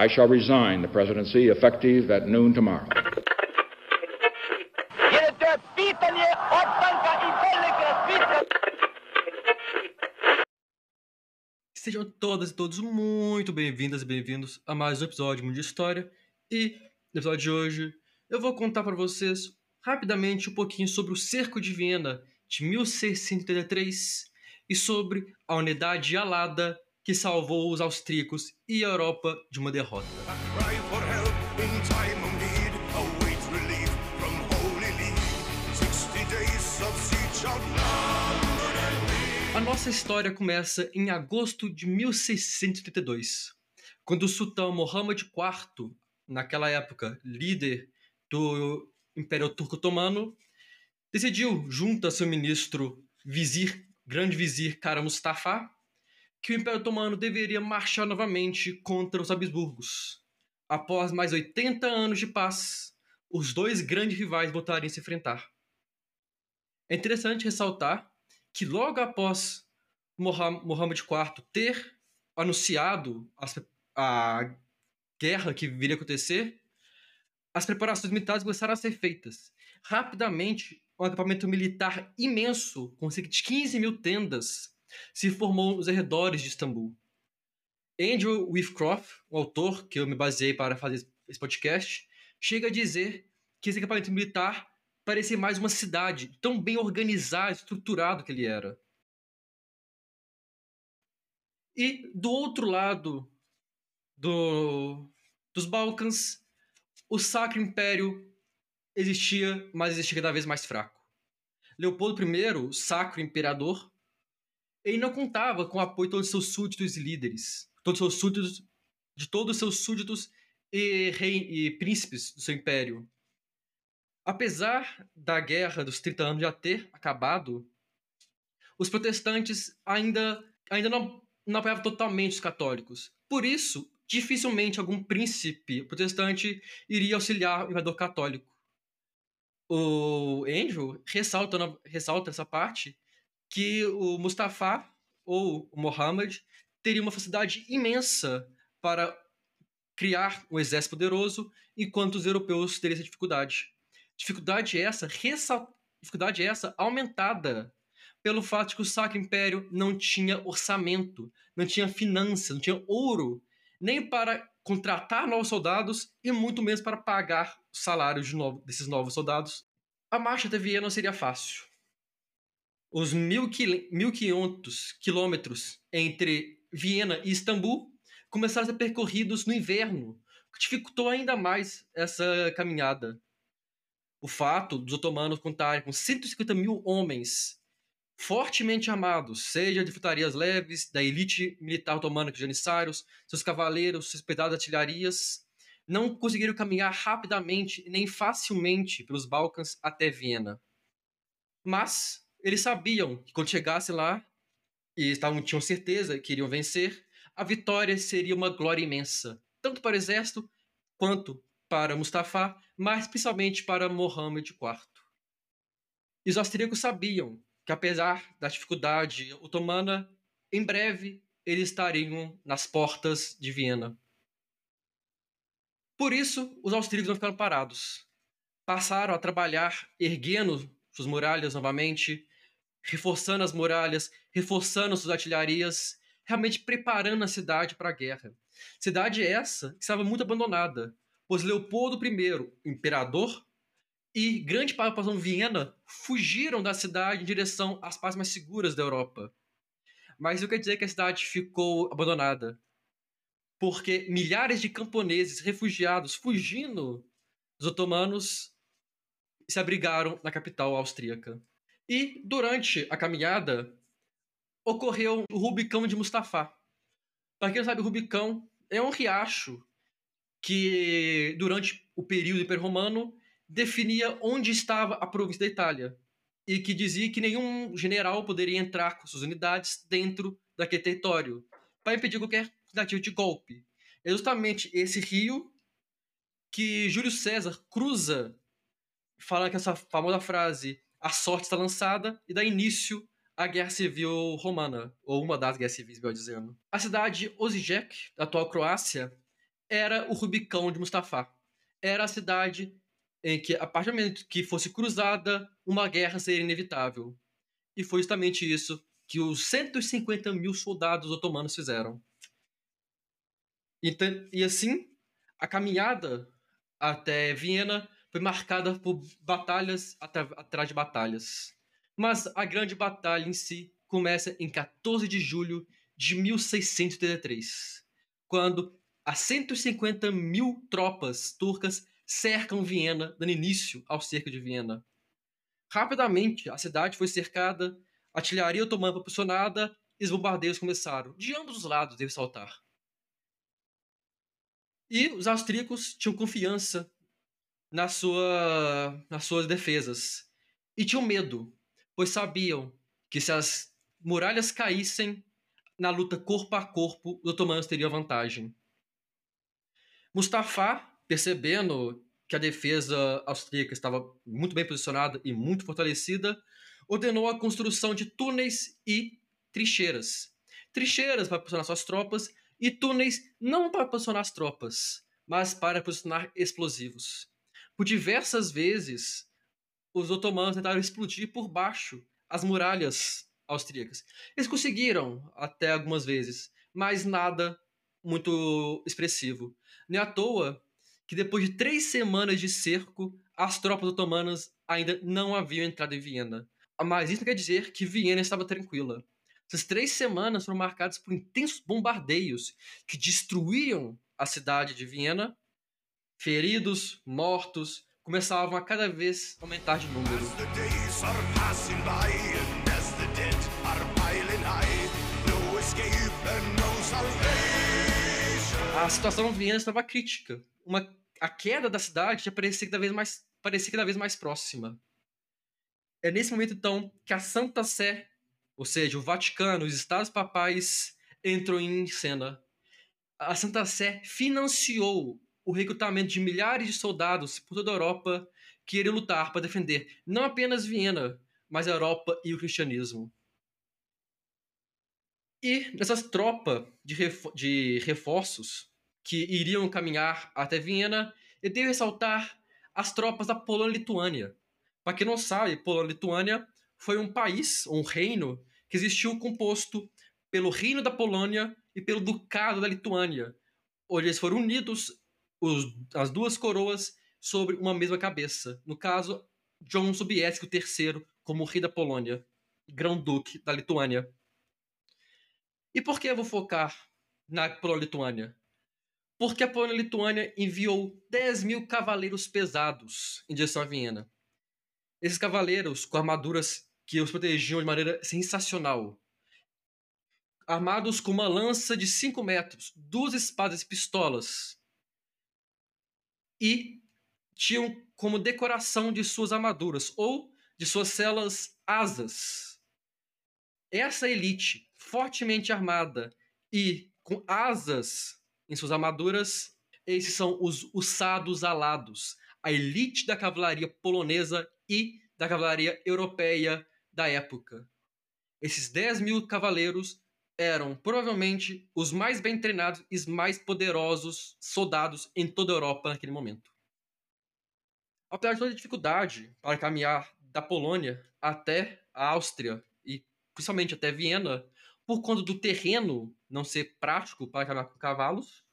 I shall resign the presidency effective at noon tomorrow. Sejam todas e todos muito bem-vindas e bem-vindos a mais um episódio de História. E no episódio de hoje eu vou contar para vocês rapidamente um pouquinho sobre o Cerco de Viena de 1633 e sobre a unidade alada que salvou os austríacos e a Europa de uma derrota. A nossa história começa em agosto de 1632, quando o sultão Mohammed IV, naquela época líder do Império Turco Otomano, decidiu, junto a seu ministro vizir, grande vizir Kara Mustafa, que o Império Otomano deveria marchar novamente contra os Habsburgos. Após mais 80 anos de paz, os dois grandes rivais voltariam a se enfrentar. É interessante ressaltar que logo após Mohammed IV ter anunciado a guerra que viria a acontecer, as preparações militares começaram a ser feitas. Rapidamente, um acampamento militar imenso, com cerca de 15 mil tendas, se formou nos arredores de Istambul. Andrew Whitcroft, o autor que eu me baseei para fazer esse podcast, chega a dizer que esse acampamento militar parecia mais uma cidade, tão bem organizado, estruturado que ele era. E do outro lado do, dos Balcãs, o Sacro Império existia, mas existia cada vez mais fraco. Leopoldo I, o Sacro Imperador, ele não contava com o apoio de todos os seus súditos e líderes, todos os seus súditos, de todos os seus súditos e, rei, e príncipes do seu império. Apesar da guerra dos 30 anos já ter acabado, os protestantes ainda, ainda não, não apoiavam totalmente os católicos. Por isso, dificilmente algum príncipe protestante iria auxiliar o imperador católico. O Andrew ressalta, ressalta essa parte que o Mustafa ou o Mohammed teria uma facilidade imensa para criar um exército poderoso, enquanto os europeus teriam essa dificuldade. Dificuldade essa, ressal... dificuldade essa aumentada pelo fato de que o Sacro Império não tinha orçamento, não tinha finanças, não tinha ouro, nem para contratar novos soldados e muito menos para pagar os salários de novo, desses novos soldados. A marcha até Viena seria fácil. Os 1.500 quilômetros entre Viena e Istambul começaram a ser percorridos no inverno, o que dificultou ainda mais essa caminhada o fato dos otomanos contarem com 150 mil homens fortemente armados, seja de frutarias leves, da elite militar otomana de janissários, seus cavaleiros, suas pesadas artilharias, não conseguiram caminhar rapidamente nem facilmente pelos Balcãs até Viena. Mas eles sabiam que quando chegasse lá, e estavam, tinham certeza que iriam vencer, a vitória seria uma glória imensa, tanto para o exército quanto para Mustafa, mas principalmente para Mohammed IV. E os austríacos sabiam que, apesar da dificuldade otomana, em breve eles estariam nas portas de Viena. Por isso, os austríacos não ficaram parados. Passaram a trabalhar erguendo suas muralhas novamente, reforçando as muralhas, reforçando suas artilharias, realmente preparando a cidade para a guerra. Cidade essa que estava muito abandonada, pois Leopoldo I, imperador, e grande parte da população Viena fugiram da cidade em direção às partes mais seguras da Europa. Mas isso quer dizer que a cidade ficou abandonada. Porque milhares de camponeses refugiados fugindo dos otomanos se abrigaram na capital austríaca. E durante a caminhada ocorreu o Rubicão de Mustafa. Para quem não sabe, o Rubicão é um riacho que durante o período Império Romano definia onde estava a província da Itália e que dizia que nenhum general poderia entrar com suas unidades dentro daquele território para impedir qualquer tentativa de golpe. É justamente esse rio que Júlio César cruza, falando com essa famosa frase: a sorte está lançada e dá início à Guerra Civil Romana, ou uma das guerras civis, melhor dizendo. A cidade Osijek, da atual Croácia, era o Rubicão de Mustafa. Era a cidade em que, a partir do momento que fosse cruzada, uma guerra seria inevitável. E foi justamente isso que os 150 mil soldados otomanos fizeram. Então, e assim, a caminhada até Viena foi marcada por batalhas atrás de batalhas. Mas a grande batalha em si começa em 14 de julho de 1633, quando as 150 mil tropas turcas cercam Viena, dando início ao cerco de Viena. Rapidamente, a cidade foi cercada, artilharia otomana proporcionada e os bombardeios começaram, de ambos os lados, devo saltar. E os austríacos tinham confiança na sua, nas suas defesas. E tinham medo, pois sabiam que se as muralhas caíssem na luta corpo a corpo, os otomanos teriam vantagem. Mustafa, percebendo que a defesa austríaca estava muito bem posicionada e muito fortalecida, ordenou a construção de túneis e trincheiras. Trincheiras para posicionar suas tropas e túneis não para posicionar as tropas, mas para posicionar explosivos. Por diversas vezes, os otomanos tentaram explodir por baixo as muralhas austríacas. Eles conseguiram até algumas vezes, mas nada muito expressivo. Nem à toa que depois de três semanas de cerco, as tropas otomanas ainda não haviam entrado em Viena. Mas isso não quer dizer que Viena estava tranquila. Essas três semanas foram marcadas por intensos bombardeios que destruíam a cidade de Viena. Feridos, mortos, começavam a cada vez aumentar de número. A situação Viena estava crítica. Uma, a queda da cidade já parecia cada vez mais, parecia cada vez mais próxima. É nesse momento, então, que a Santa Sé ou seja, o Vaticano, os Estados Papais entram em cena. A Santa Sé financiou o recrutamento de milhares de soldados por toda a Europa que iriam lutar para defender não apenas Viena, mas a Europa e o cristianismo. E nessas tropas de, refor de reforços que iriam caminhar até Viena, eu devo ressaltar as tropas da Polônia-Lituânia. Para quem não sabe, Polônia-Lituânia foi um país, um reino, que existiu composto pelo Reino da Polônia e pelo Ducado da Lituânia, onde eles foram unidos, os, as duas coroas, sobre uma mesma cabeça. No caso, John Sobieski III como rei da Polônia, grão-duque da Lituânia. E por que eu vou focar na Polônia-Lituânia? Porque a Polônia-Lituânia enviou 10 mil cavaleiros pesados em direção a Viena. Esses cavaleiros, com armaduras que os protegiam de maneira sensacional. Armados com uma lança de 5 metros, duas espadas e pistolas. E tinham como decoração de suas armaduras ou de suas celas asas. Essa elite, fortemente armada e com asas em suas armaduras, esses são os usados alados, a elite da cavalaria polonesa e da cavalaria europeia da época. Esses 10 mil cavaleiros eram provavelmente os mais bem treinados e mais poderosos soldados em toda a Europa naquele momento. Apesar de toda a dificuldade para caminhar da Polônia até a Áustria e principalmente até Viena, por conta do terreno não ser prático para caminhar com cavalos,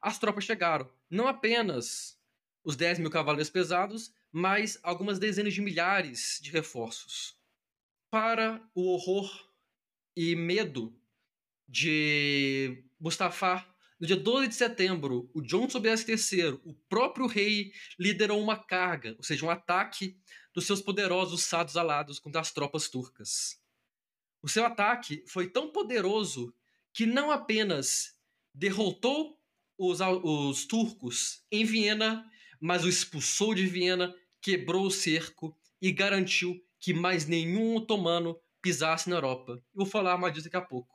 as tropas chegaram. Não apenas os 10 mil cavaleiros pesados, mais algumas dezenas de milhares de reforços. Para o horror e medo de Mustafa, no dia 12 de setembro, o John Sobieski III, o próprio rei, liderou uma carga, ou seja, um ataque dos seus poderosos sados alados contra as tropas turcas. O seu ataque foi tão poderoso que não apenas derrotou os, os turcos em Viena, mas o expulsou de Viena quebrou o cerco e garantiu que mais nenhum otomano pisasse na Europa. Eu vou falar mais disso daqui a pouco.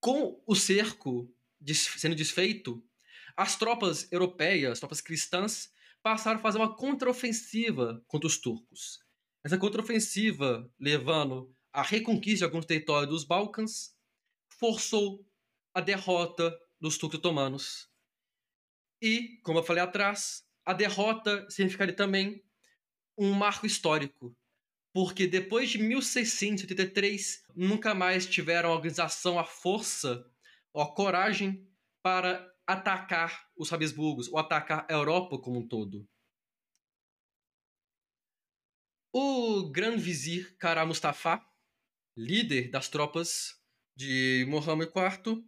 Com o cerco sendo desfeito, as tropas europeias, as tropas cristãs, passaram a fazer uma contraofensiva contra os turcos. Essa contraofensiva, levando à reconquista de alguns territórios dos Balcãs, forçou a derrota dos turcos otomanos. E, como eu falei atrás, a derrota significaria também um marco histórico, porque depois de 1683 nunca mais tiveram a organização, a força a coragem para atacar os Habsburgos ou atacar a Europa como um todo. O grande vizir Kara Mustafa, líder das tropas de Mohammed IV,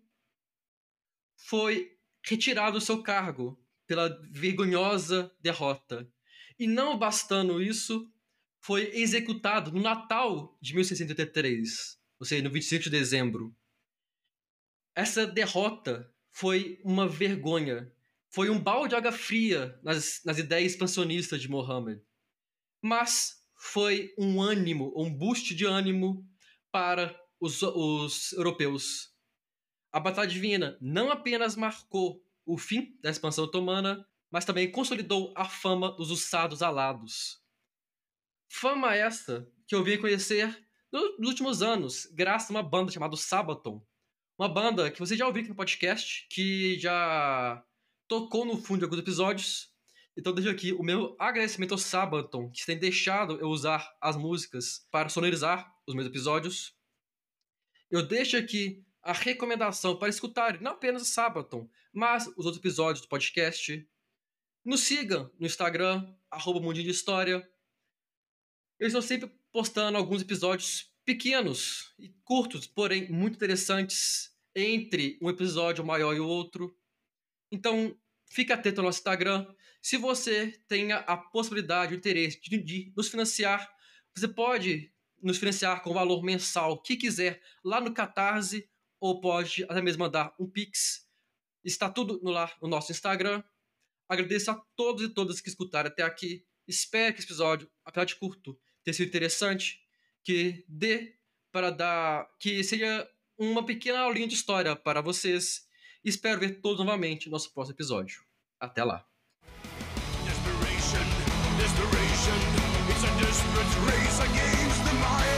foi retirado do seu cargo pela vergonhosa derrota. E não bastando isso, foi executado no Natal de 1683, ou seja, no 25 de dezembro. Essa derrota foi uma vergonha. Foi um balde de água fria nas, nas ideias expansionistas de Mohammed. Mas foi um ânimo, um boost de ânimo para os, os europeus. A Batalha Divina não apenas marcou o fim da expansão otomana, mas também consolidou a fama dos ussados alados. Fama essa que eu vim conhecer nos últimos anos, graças a uma banda chamada Sabaton. Uma banda que você já ouviu aqui no podcast, que já tocou no fundo de alguns episódios, então deixo aqui o meu agradecimento ao Sabaton, que tem deixado eu usar as músicas para sonorizar os meus episódios. Eu deixo aqui a recomendação para escutar não apenas o Sabaton, mas os outros episódios do podcast. Nos sigam no Instagram, arroba Mundinho de História. Eu estou sempre postando alguns episódios pequenos e curtos, porém muito interessantes, entre um episódio maior e outro. Então, fique atento ao nosso Instagram. Se você tenha a possibilidade, o interesse de, de nos financiar, você pode nos financiar com o valor mensal que quiser lá no Catarse, ou pode até mesmo mandar um Pix. Está tudo no, lá, no nosso Instagram. Agradeço a todos e todas que escutaram até aqui. Espero que esse episódio, apesar de curto, tenha sido interessante, que dê para dar. que seja uma pequena aulinha de história para vocês. Espero ver todos novamente no nosso próximo episódio. Até lá! desperation, desperation. It's a.